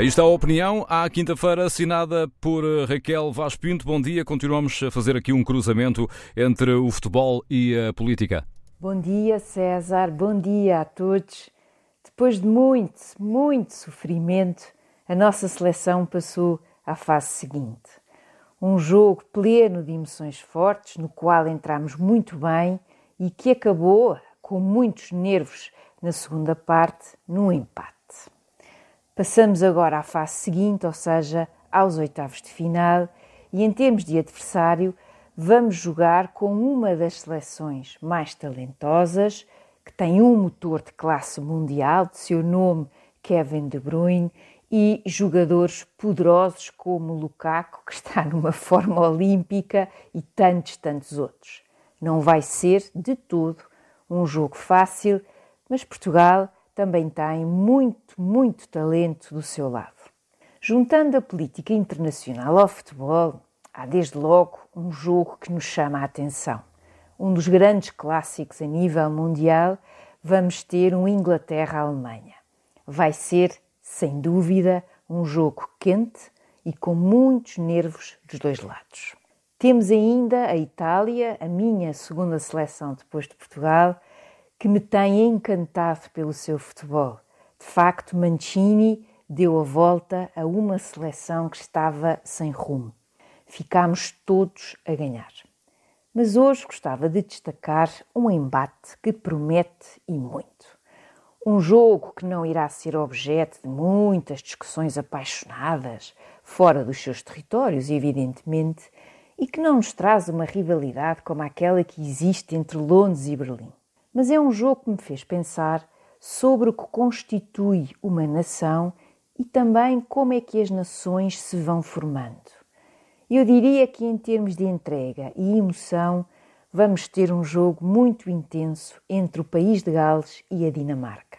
Aí está a opinião, à quinta-feira, assinada por Raquel Vaz Pinto. Bom dia, continuamos a fazer aqui um cruzamento entre o futebol e a política. Bom dia, César, bom dia a todos. Depois de muito, muito sofrimento, a nossa seleção passou à fase seguinte. Um jogo pleno de emoções fortes, no qual entramos muito bem e que acabou com muitos nervos na segunda parte, num empate. Passamos agora à fase seguinte, ou seja, aos oitavos de final, e em termos de adversário, vamos jogar com uma das seleções mais talentosas, que tem um motor de classe mundial, de seu nome Kevin De Bruyne, e jogadores poderosos como Lukaku, que está numa forma olímpica, e tantos, tantos outros. Não vai ser, de todo, um jogo fácil, mas Portugal também tem muito, muito talento do seu lado. Juntando a política internacional ao futebol, há desde logo um jogo que nos chama a atenção. Um dos grandes clássicos a nível mundial, vamos ter um Inglaterra-Alemanha. Vai ser, sem dúvida, um jogo quente e com muitos nervos dos dois lados. Temos ainda a Itália, a minha segunda seleção depois de Portugal, que me tem encantado pelo seu futebol. De facto, Mancini deu a volta a uma seleção que estava sem rumo. Ficámos todos a ganhar. Mas hoje gostava de destacar um embate que promete e muito. Um jogo que não irá ser objeto de muitas discussões apaixonadas, fora dos seus territórios, evidentemente, e que não nos traz uma rivalidade como aquela que existe entre Londres e Berlim mas é um jogo que me fez pensar sobre o que constitui uma nação e também como é que as nações se vão formando. Eu diria que, em termos de entrega e emoção, vamos ter um jogo muito intenso entre o país de Gales e a Dinamarca.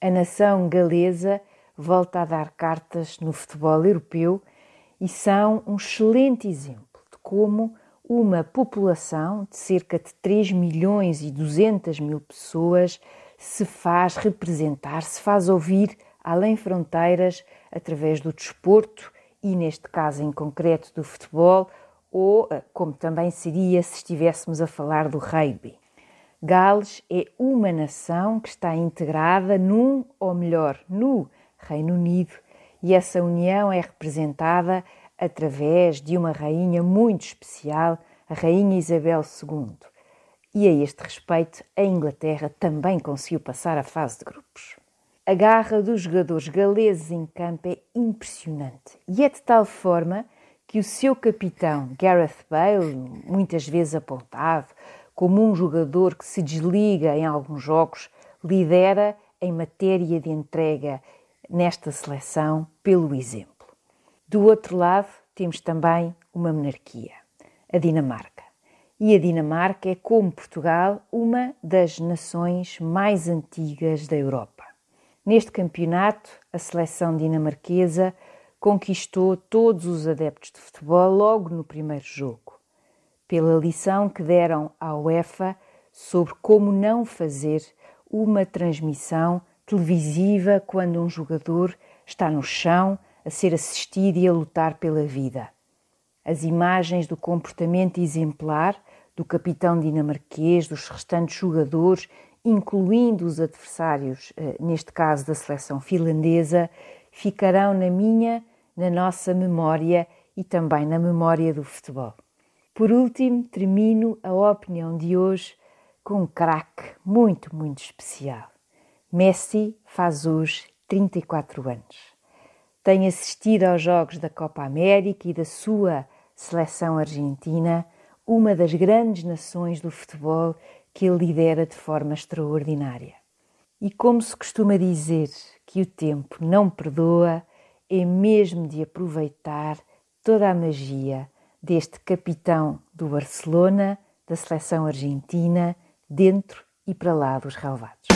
A nação galesa volta a dar cartas no futebol europeu e são um excelente exemplo de como uma população de cerca de 3 milhões e 200 mil pessoas se faz representar, se faz ouvir além fronteiras através do desporto e, neste caso em concreto, do futebol, ou eh, como também seria se estivéssemos a falar do rugby. Gales é uma nação que está integrada num, ou melhor, no Reino Unido, e essa união é representada através de uma rainha muito especial, a Rainha Isabel II. E a este respeito, a Inglaterra também conseguiu passar a fase de grupos. A garra dos jogadores galeses em campo é impressionante e é de tal forma que o seu capitão, Gareth Bale, muitas vezes apontado como um jogador que se desliga em alguns jogos, lidera em matéria de entrega nesta seleção pelo exemplo. Do outro lado, temos também uma monarquia, a Dinamarca. E a Dinamarca é, como Portugal, uma das nações mais antigas da Europa. Neste campeonato, a seleção dinamarquesa conquistou todos os adeptos de futebol logo no primeiro jogo, pela lição que deram à UEFA sobre como não fazer uma transmissão televisiva quando um jogador está no chão a ser assistido e a lutar pela vida. As imagens do comportamento exemplar do capitão dinamarquês, dos restantes jogadores, incluindo os adversários, eh, neste caso da seleção finlandesa, ficarão na minha, na nossa memória e também na memória do futebol. Por último, termino a opinião de hoje com um craque muito, muito especial. Messi faz hoje 34 anos tem assistido aos Jogos da Copa América e da sua seleção argentina, uma das grandes nações do futebol que ele lidera de forma extraordinária. E como se costuma dizer que o tempo não perdoa, é mesmo de aproveitar toda a magia deste capitão do Barcelona, da seleção argentina, dentro e para lá dos relevados.